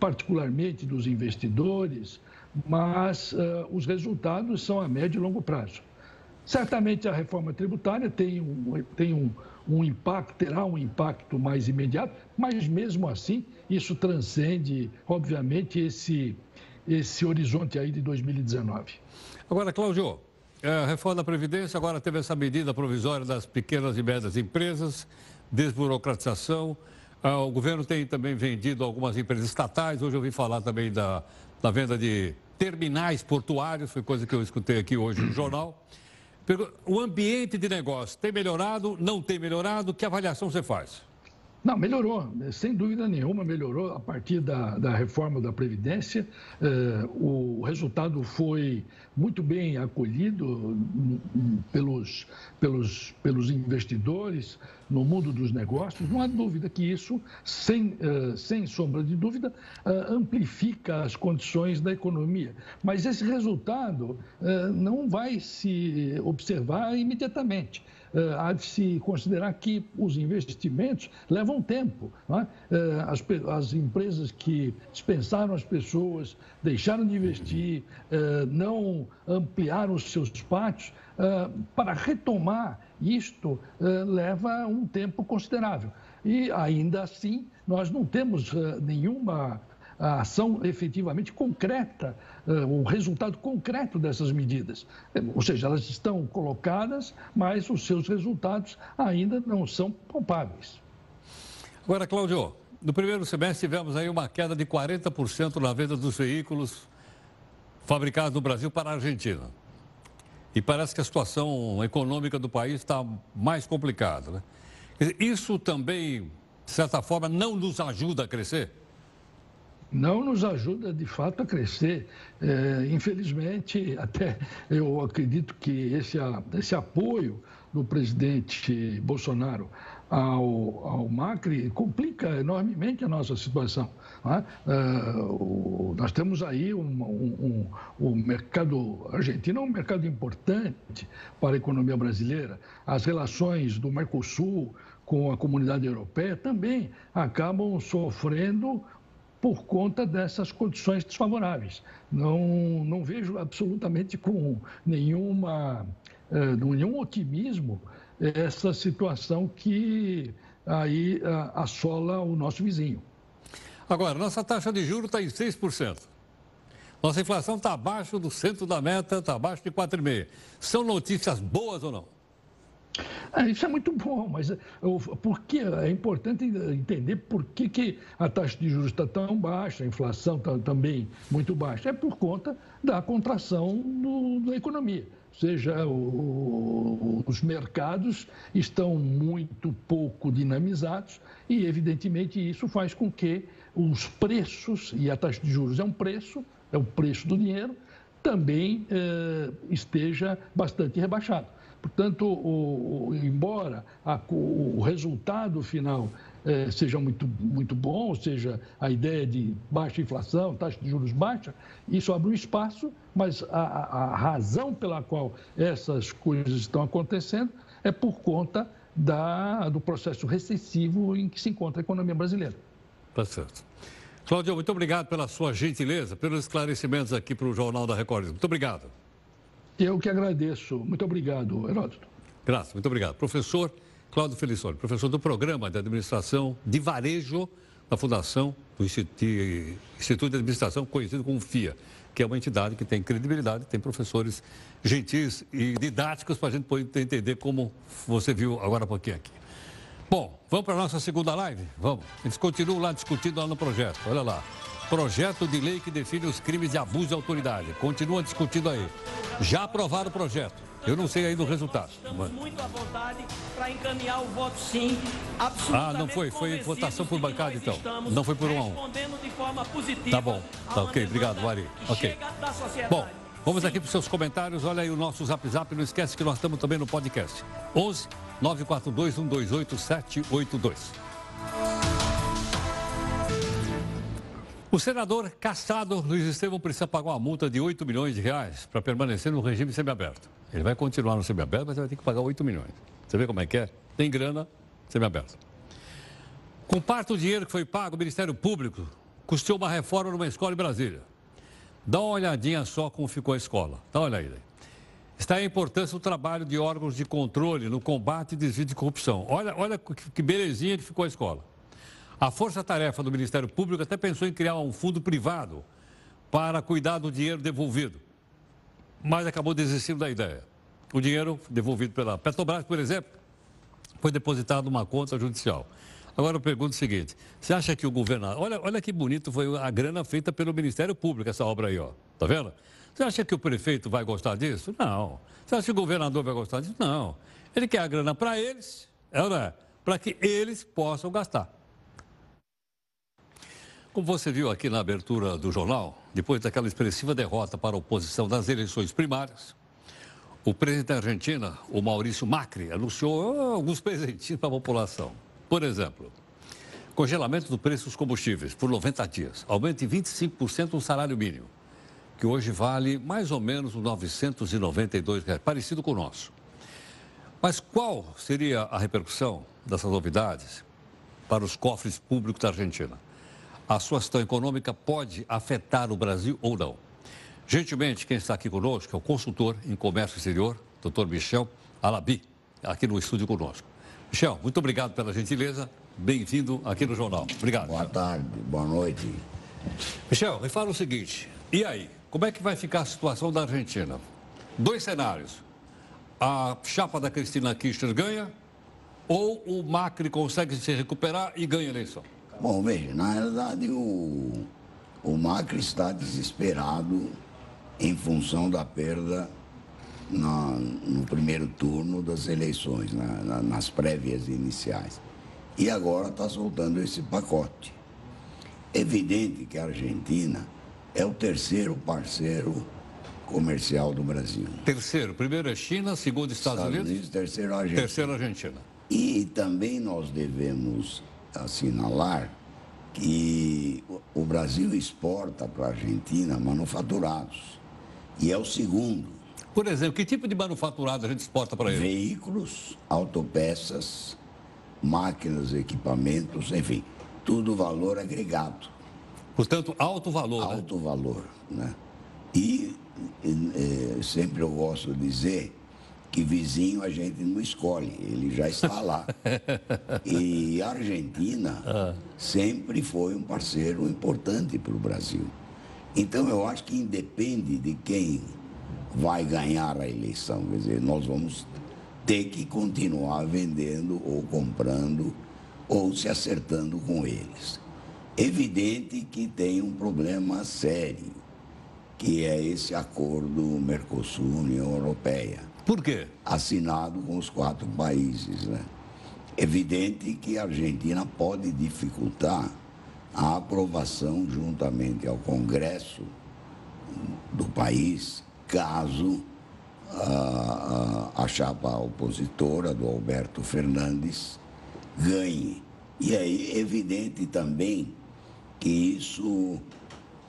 particularmente dos investidores, mas eh, os resultados são a médio e longo prazo. Certamente a reforma tributária tem um, tem um, um impacto, terá um impacto mais imediato, mas mesmo assim isso transcende, obviamente, esse, esse horizonte aí de 2019. Agora, Cláudio, é, a reforma da Previdência agora teve essa medida provisória das pequenas e médias empresas, desburocratização. Ah, o governo tem também vendido algumas empresas estatais. Hoje eu ouvi falar também da, da venda de terminais portuários, foi coisa que eu escutei aqui hoje no jornal. O ambiente de negócio tem melhorado, não tem melhorado? Que avaliação você faz? Não, melhorou, sem dúvida nenhuma, melhorou a partir da, da reforma da Previdência. Eh, o resultado foi muito bem acolhido hum, hum, pelos, pelos, pelos investidores no mundo dos negócios. Não há dúvida que isso, sem, eh, sem sombra de dúvida, eh, amplifica as condições da economia. Mas esse resultado eh, não vai se observar imediatamente. Eh, há de se considerar que os investimentos levam tempo. É? Eh, as, as, empresas que dispensaram as pessoas, deixaram de investir, eh, não ampliaram os seus pátios, para retomar isto leva um tempo considerável. E ainda assim, nós não temos nenhuma a ação efetivamente concreta, uh, o resultado concreto dessas medidas. Ou seja, elas estão colocadas, mas os seus resultados ainda não são palpáveis. Agora, Cláudio, no primeiro semestre tivemos aí uma queda de 40% na venda dos veículos fabricados no Brasil para a Argentina. E parece que a situação econômica do país está mais complicada. Né? Isso também, de certa forma, não nos ajuda a crescer? Não nos ajuda de fato a crescer. É, infelizmente, até eu acredito que esse, esse apoio do presidente Bolsonaro ao, ao Macri complica enormemente a nossa situação. É? É, nós temos aí um, um, um, um, mercado argentino, é um mercado importante para a economia brasileira. As relações do Mercosul com a comunidade europeia também acabam sofrendo por conta dessas condições desfavoráveis. Não, não vejo absolutamente com nenhuma, eh, nenhum otimismo essa situação que aí eh, assola o nosso vizinho. Agora, nossa taxa de juros está em 6%. Nossa inflação está abaixo do centro da meta, está abaixo de 4,5%. São notícias boas ou não? Ah, isso é muito bom, mas por que, é importante entender por que, que a taxa de juros está tão baixa, a inflação está também muito baixa. É por conta da contração do, da economia. Ou seja, o, os mercados estão muito pouco dinamizados e, evidentemente, isso faz com que os preços, e a taxa de juros é um preço, é o preço do dinheiro, também eh, esteja bastante rebaixado. Portanto, o, o, embora a, o, resultado final eh, seja muito, muito bom, ou seja, a ideia de baixa inflação, taxa de juros baixa, isso abre um espaço, mas a, a razão pela qual essas coisas estão acontecendo é por conta da, do processo recessivo em que se encontra a economia brasileira. Tá certo. Cláudio, muito obrigado pela sua gentileza, pelos esclarecimentos aqui para o Jornal da Record. Muito obrigado. Eu que agradeço. Muito obrigado, Heródoto. Graças, muito obrigado. Professor Cláudio Felicione, professor do Programa de Administração de Varejo da Fundação do Instituto de Administração, conhecido como FIA, que é uma entidade que tem credibilidade, tem professores gentis e didáticos para a gente poder entender como você viu agora há pouquinho aqui. Bom, vamos para a nossa segunda live? Vamos. Eles continuam lá discutindo lá no projeto. Olha lá. Projeto de lei que define os crimes de abuso de autoridade. Continua discutindo aí. Já aprovaram o projeto. Eu não sei ainda o resultado. Estamos muito à vontade para encaminhar o voto sim. Ah, não foi. Foi votação por bancada, então. Não foi por um a um. de forma positiva. Tá bom. Tá ok. Obrigado, Mari. Ok. Bom. Vamos aqui para os seus comentários. Olha aí o nosso zap zap. Não esquece que nós estamos também no podcast. 11 942 128 782. O senador caçado Luiz Estevam precisa pagar uma multa de 8 milhões de reais para permanecer no regime semiaberto. Ele vai continuar no semiaberto, mas vai ter que pagar 8 milhões. Você vê como é que é? Tem grana, semiaberto. Com parte do dinheiro que foi pago, o Ministério Público custou uma reforma numa escola em Brasília. Dá uma olhadinha só como ficou a escola. Dá uma olhada aí. Está a importância do trabalho de órgãos de controle no combate e desvio de corrupção. Olha, olha que belezinha que ficou a escola. A força-tarefa do Ministério Público até pensou em criar um fundo privado para cuidar do dinheiro devolvido, mas acabou desistindo da ideia. O dinheiro devolvido pela Petrobras, por exemplo, foi depositado numa conta judicial. Agora eu pergunto o seguinte: você acha que o governador. Olha, olha que bonito foi a grana feita pelo Ministério Público, essa obra aí, ó. Tá vendo? Você acha que o prefeito vai gostar disso? Não. Você acha que o governador vai gostar disso? Não. Ele quer a grana para eles, é é? Para que eles possam gastar. Como você viu aqui na abertura do jornal, depois daquela expressiva derrota para a oposição das eleições primárias, o presidente da Argentina, o Maurício Macri, anunciou alguns presentinhos para a população. Por exemplo, congelamento do preço dos combustíveis por 90 dias, aumento em 25% o salário mínimo, que hoje vale mais ou menos uns 992 reais, parecido com o nosso. Mas qual seria a repercussão dessas novidades para os cofres públicos da Argentina? A sua situação econômica pode afetar o Brasil ou não? Gentilmente, quem está aqui conosco é o consultor em comércio exterior, doutor Michel Alabi, aqui no estúdio conosco. Michel, muito obrigado pela gentileza. Bem-vindo aqui no jornal. Obrigado. Boa tarde, boa noite. Michel, me fala o seguinte: e aí? Como é que vai ficar a situação da Argentina? Dois cenários a chapa da Cristina Kirchner ganha ou o Macri consegue se recuperar e ganha a eleição? Bom, veja, na realidade o, o Macri está desesperado em função da perda na, no primeiro turno das eleições, na, na, nas prévias iniciais. E agora está soltando esse pacote. Evidente que a Argentina é o terceiro parceiro comercial do Brasil. Terceiro, primeiro é China, segundo Estados, Estados Unidos, Unidos, terceiro Argentina. Terceiro Argentina. E também nós devemos assinalar que o Brasil exporta para a Argentina manufaturados. E é o segundo. Por exemplo, que tipo de manufaturado a gente exporta para ele? Veículos, autopeças, máquinas, equipamentos, enfim, tudo valor agregado. Portanto, alto valor. Né? Alto né? valor, né? E é, sempre eu gosto de dizer que vizinho a gente não escolhe, ele já está lá. e a Argentina ah. sempre foi um parceiro importante para o Brasil. Então eu acho que independe de quem vai ganhar a eleição, quer dizer, nós vamos ter que continuar vendendo ou comprando ou se acertando com eles. Evidente que tem um problema sério que é esse acordo Mercosul-União Europeia. Por quê? Assinado com os quatro países. Né? Evidente que a Argentina pode dificultar a aprovação juntamente ao Congresso do país, caso a, a, a chapa opositora do Alberto Fernandes ganhe. E é evidente também que isso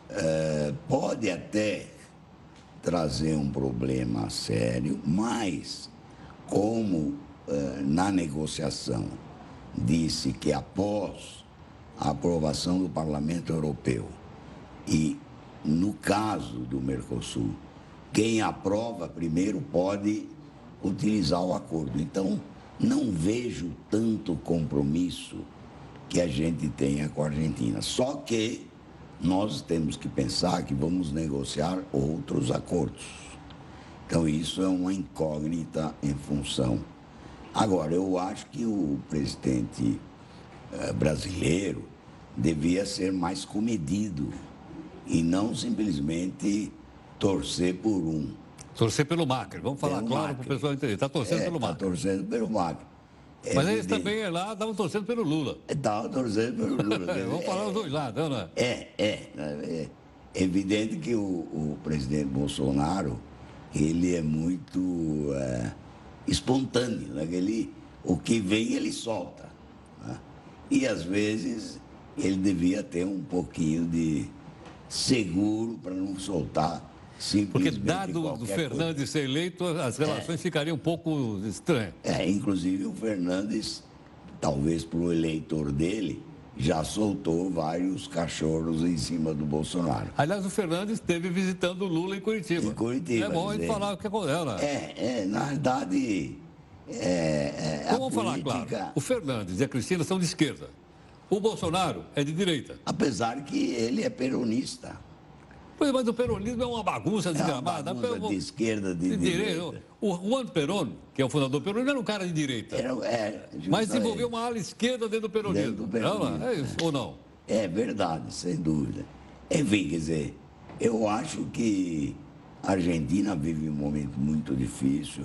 é, pode até trazer um problema sério, mas como é, na negociação disse que após a aprovação do Parlamento Europeu e no caso do Mercosul, quem aprova primeiro pode utilizar o acordo. Então, não vejo tanto compromisso que a gente tenha com a Argentina. Só que nós temos que pensar que vamos negociar outros acordos. Então, isso é uma incógnita em função. Agora, eu acho que o presidente eh, brasileiro devia ser mais comedido e não simplesmente torcer por um. Torcer pelo Macri, vamos falar claro para o pessoal entender. Está torcendo é, pelo tá Macri. Está torcendo pelo Macri. É Mas eles também lá estavam torcendo pelo Lula. Estavam torcendo pelo Lula. Vamos falar os dois lados, não é? É, é. É evidente que o, o presidente Bolsonaro, ele é muito é, espontâneo. Né? Ele, o que vem, ele solta. Né? E, às vezes, ele devia ter um pouquinho de seguro para não soltar porque dado do Fernandes coisa. ser eleito, as relações é. ficariam um pouco estranhas. É, inclusive o Fernandes, talvez para o eleitor dele, já soltou vários cachorros em cima do Bolsonaro. Aliás, o Fernandes esteve visitando o Lula em Curitiba. Em Curitiba. É bom a gente falar o que aconteceu, né? É, é, na verdade. É, é, Vamos política... falar, claro. O Fernandes e a Cristina são de esquerda. O Bolsonaro é de direita. Apesar que ele é peronista. Pois, mas o peronismo é uma bagunça É uma desgramada. bagunça de esquerda, de, de direita. direita. O Juan Perón, que é o fundador do peronismo, era um cara de direita. Era, é, mas desenvolveu uma ala esquerda dentro do peronismo. Dentro do peronismo. Não, é isso, ou não? É verdade, sem dúvida. Enfim, quer dizer, eu acho que a Argentina vive um momento muito difícil,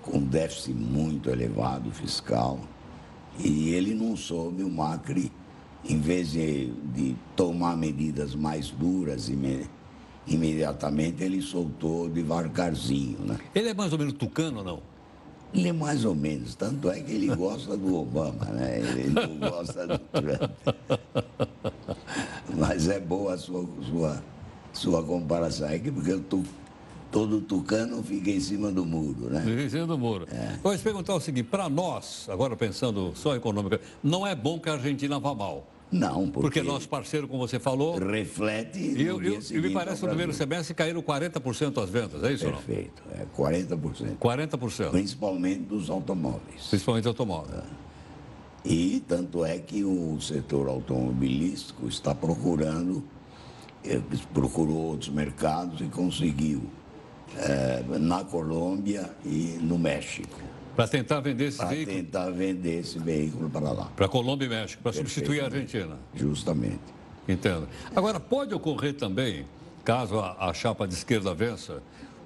com um déficit muito elevado fiscal, e ele não soube, o Macri, em vez de, de tomar medidas mais duras ime- imediatamente, ele soltou devagarzinho, né? Ele é mais ou menos tucano ou não? Ele é mais ou menos, tanto é que ele gosta do Obama, né? Ele não gosta do Trump. Mas é boa a sua, sua, sua comparação. É que porque eu tô, todo tucano fica em cima do muro, né? Em cima do muro. Vou te perguntar o seguinte, para nós, agora pensando só econômica, não é bom que a Argentina vá mal. Não, Porque, porque, nosso parceiro, como você falou, reflete. e, eu, e me parece que no primeiro semestre caíram 40% as vendas, é isso ou não? Perfeito, é 40%. 40%, Principalmente dos automóveis. principalmente automóvel. E tanto é que o setor automobilístico está procurando, eh, procurou outros mercados e conseguiu eh, na Colômbia e no México, Para tentar vender esse para veículo tentar vender esse veículo para lá, para Colômbia e México, para substituir a Argentina. justamente. Entendo. Agora, pode ocorrer também, caso a, a chapa de esquerda vença,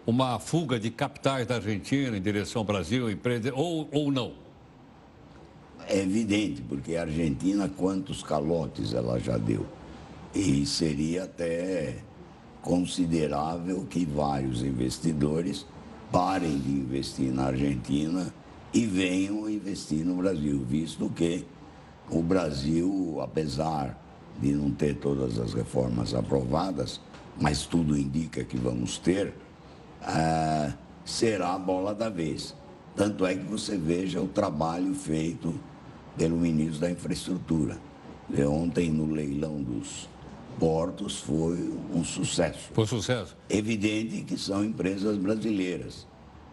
uma fuga de capitais da Argentina em direção ao Brasil, empresa, ou, ou não? É evidente, porque a Argentina, quantos calotes ela já deu? E seria até considerável que vários investidores parem de investir na Argentina e venham investir no Brasil, visto que o Brasil, apesar de não ter todas as reformas aprovadas, mas tudo indica que vamos ter, ah, será a bola da vez. Tanto é que você veja o trabalho feito pelo ministro da Infraestrutura. Ontem, no leilão dos portos, foi um sucesso. Foi sucesso. Evidente que são empresas brasileiras.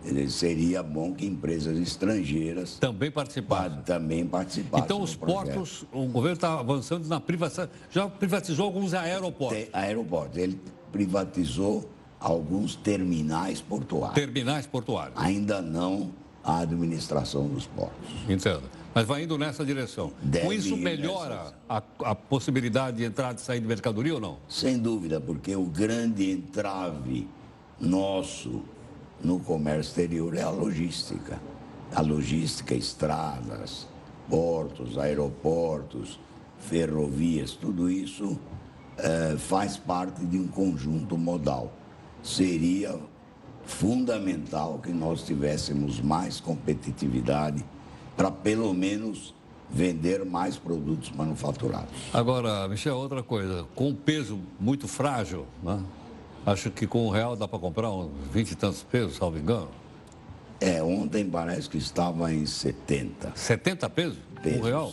Dizer, Seria bom que empresas estrangeiras Também participaram. pa- também participassem. Então, os portos, o governo está avançando na privatização, já privatizou alguns aeroportos, Tem aeroportos. Ele privatizou alguns terminais portuários. terminais portuários. Ainda não a administração dos portos. Entendo. Mas vai indo nessa direção. Deve Com isso, melhora a, a possibilidade de entrada e saída de mercadoria ou não? Sem dúvida, porque o grande entrave nosso no comércio exterior é a logística. A logística, estradas, portos, aeroportos, ferrovias, tudo isso eh, faz parte de um conjunto modal. Seria fundamental que nós tivéssemos mais competitividade para, pelo menos, vender mais produtos manufaturados. Agora, Michel, outra coisa. Com um peso muito frágil, né? Acho que com o real dá para comprar uns 20 e tantos pesos, salvo engano. É, ontem parece que estava em 70 70 pesos? pesos. Um real?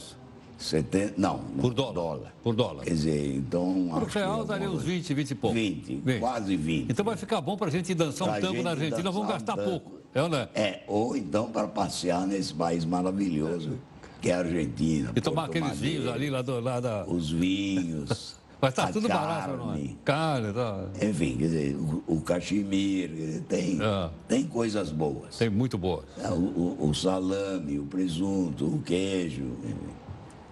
70, não, Por dólar. Por dólar. Quer dizer, então. Por real alguma daria uns coisa- 20, 20 e pouco. 20, Bem, quase 20. Então vai ficar bom para a gente dançar um Pra tango na Argentina, vamos um gastar tango. pouco. É, ou não é? É, ou então para passear nesse país maravilhoso que é a Argentina. E tomar Porto aqueles vinhos Madeiro, ali lá, do, lá da. Os vinhos. Mas tá tudo barato, não é? carne. Carne, tá. Enfim, quer dizer, o, o cachemir, quer dizer, tem, Ah. tem coisas boas. Tem muito boa. É, O, o- o salame, o presunto, o queijo.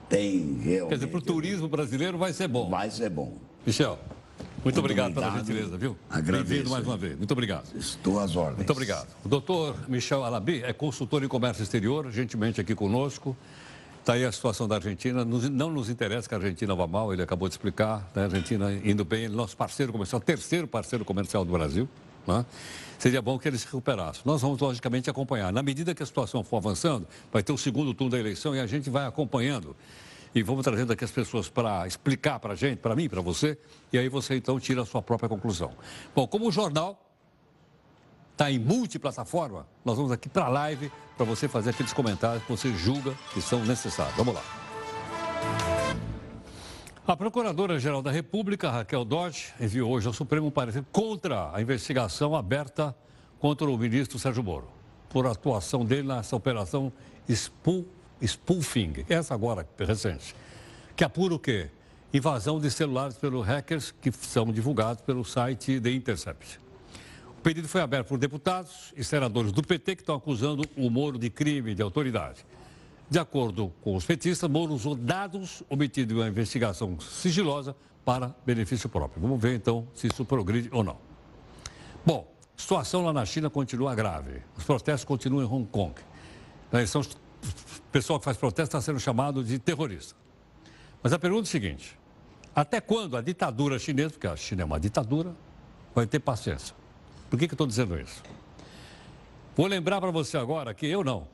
Tem realmente. Quer dizer, para o turismo brasileiro vai ser bom. Vai ser bom. Michel, muito, obrigado, pela gentileza, viu? Agradeço. Bem-vindo mais uma vez. Muito obrigado. Estou às ordens. Muito obrigado. O doutor Michel Alabi é consultor em comércio exterior, gentilmente aqui conosco. Está aí a situação da Argentina. Não nos interessa que a Argentina vá mal, ele acabou de explicar. né? A Argentina indo bem, é nosso parceiro comercial, terceiro parceiro comercial do Brasil. né? Seria bom que ele se recuperasse. Nós vamos, logicamente, acompanhar. Na medida que a situação for avançando, vai ter o segundo turno da eleição e a gente vai acompanhando. E vamos trazendo aqui as pessoas para explicar para a gente, para mim, para você, e aí você então tira a sua própria conclusão. Bom, como o jornal está em multiplataforma, nós vamos aqui para a live para você fazer aqueles comentários que você julga que são necessários. Vamos lá. A Procuradora-Geral da República, Raquel Dodge, enviou hoje ao Supremo um parecer contra a investigação aberta contra o ministro Sérgio Moro, por atuação dele nessa operação spool- spoofing, essa agora recente, que apura o quê? invasão de celulares pelos hackers que são divulgados pelo site The Intercept. O pedido foi aberto por deputados e senadores do PT que estão acusando o Moro de crime de autoridade. De acordo com os petistas, Moro usou dados obtidos em uma investigação sigilosa para benefício próprio. Vamos ver então se isso progride ou não. Bom, a situação lá na China continua grave. Os protestos continuam em Hong Kong. São, o pessoal que faz protesto está sendo chamado de terrorista. Mas a pergunta é a seguinte: até quando a ditadura chinesa, porque a China é uma ditadura, vai ter paciência? Por que, que eu estou dizendo isso? Vou lembrar para você agora que eu não.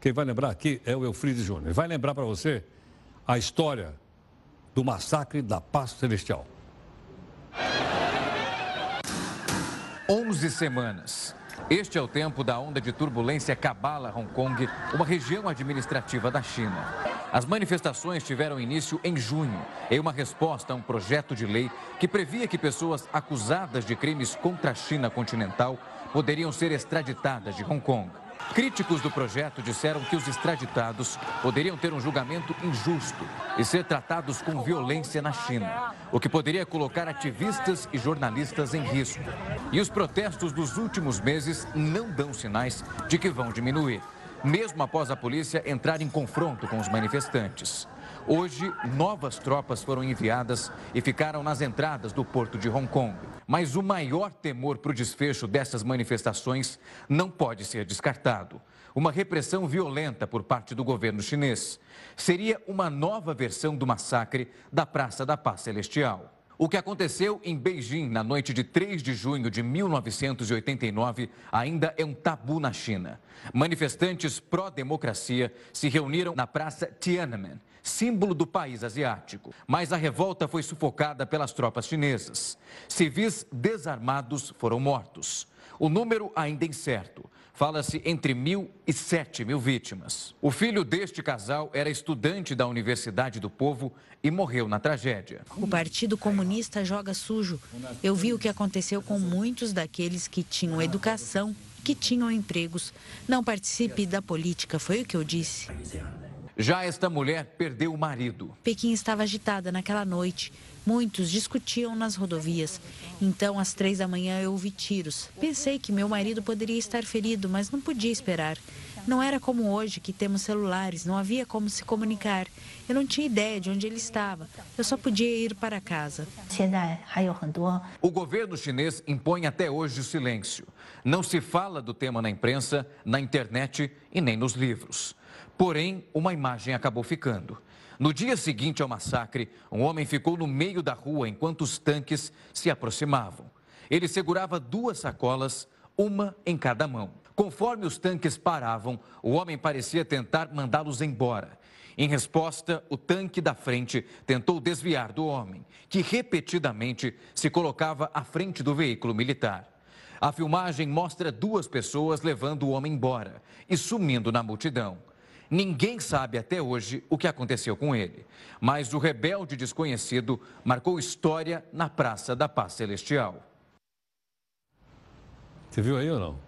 Quem vai lembrar aqui é o Eufrides Júnior. Vai lembrar para você a história do massacre da Paz Celestial. 11 semanas. Este é o tempo da onda de turbulência Cabala Hong Kong, uma região administrativa da China. As manifestações tiveram início em junho, em uma resposta a um projeto de lei que previa que pessoas acusadas de crimes contra a China continental poderiam ser extraditadas de Hong Kong. Críticos do projeto disseram que os extraditados poderiam ter um julgamento injusto e ser tratados com violência na China, o que poderia colocar ativistas e jornalistas em risco. E os protestos dos últimos meses não dão sinais de que vão diminuir, mesmo após a polícia entrar em confronto com os manifestantes. Hoje, novas tropas foram enviadas e ficaram nas entradas do porto de Hong Kong. Mas o maior temor para o desfecho dessas manifestações não pode ser descartado. Uma repressão violenta por parte do governo chinês. Seria uma nova versão do massacre da Praça da Paz Celestial. O que aconteceu em Beijing na noite de 3 de junho de 1989 ainda é um tabu na China. Manifestantes pró-democracia se reuniram na Praça Tiananmen símbolo do país asiático. Mas a revolta foi sufocada pelas tropas chinesas. Civis desarmados foram mortos. O número ainda é incerto. Fala-se entre mil e sete mil vítimas. O filho deste casal era estudante da Universidade do Povo e morreu na tragédia. O Partido Comunista joga sujo. Eu vi o que aconteceu com muitos daqueles que tinham educação, que tinham empregos. Não participe da política, foi o que eu disse. Já esta mulher perdeu o marido. Pequim estava agitada naquela noite. Muitos discutiam nas rodovias. Então, às três da manhã, eu ouvi tiros. Pensei que meu marido poderia estar ferido, mas não podia esperar. Não era como hoje, que temos celulares, não havia como se comunicar. Eu não tinha ideia de onde ele estava. Eu só podia ir para casa. O governo chinês impõe até hoje o silêncio. Não se fala do tema na imprensa, na internet e nem nos livros. Porém, uma imagem acabou ficando. No dia seguinte ao massacre, um homem ficou no meio da rua enquanto os tanques se aproximavam. Ele segurava duas sacolas, uma em cada mão. Conforme os tanques paravam, o homem parecia tentar mandá-los embora. Em resposta, o tanque da frente tentou desviar do homem, que repetidamente se colocava à frente do veículo militar. A filmagem mostra duas pessoas levando o homem embora e sumindo na multidão. Ninguém sabe até hoje o que aconteceu com ele, mas o rebelde desconhecido marcou história na Praça da Paz Celestial. Você viu aí ou não?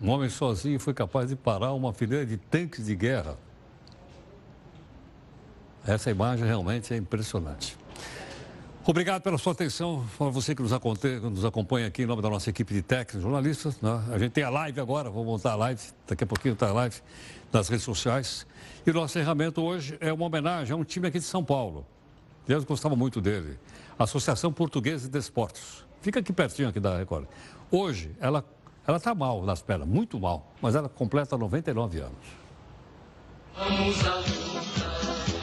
Um homem sozinho foi capaz de parar uma fileira de tanques de guerra. Essa imagem realmente é impressionante. Obrigado pela sua atenção, para você que nos, acompanha aqui em nome da nossa equipe de técnicos, jornalistas. Né? A gente tem a live agora, vou montar a live, daqui a pouquinho está a live nas redes sociais. E o nosso encerramento hoje é uma homenagem a um time aqui de São Paulo. Eu gostava muito dele. Associação Portuguesa de Esportes. Fica aqui pertinho aqui da Record. Hoje, ela ela está mal nas pernas, muito mal, mas ela completa 99 anos. Vamos à luta.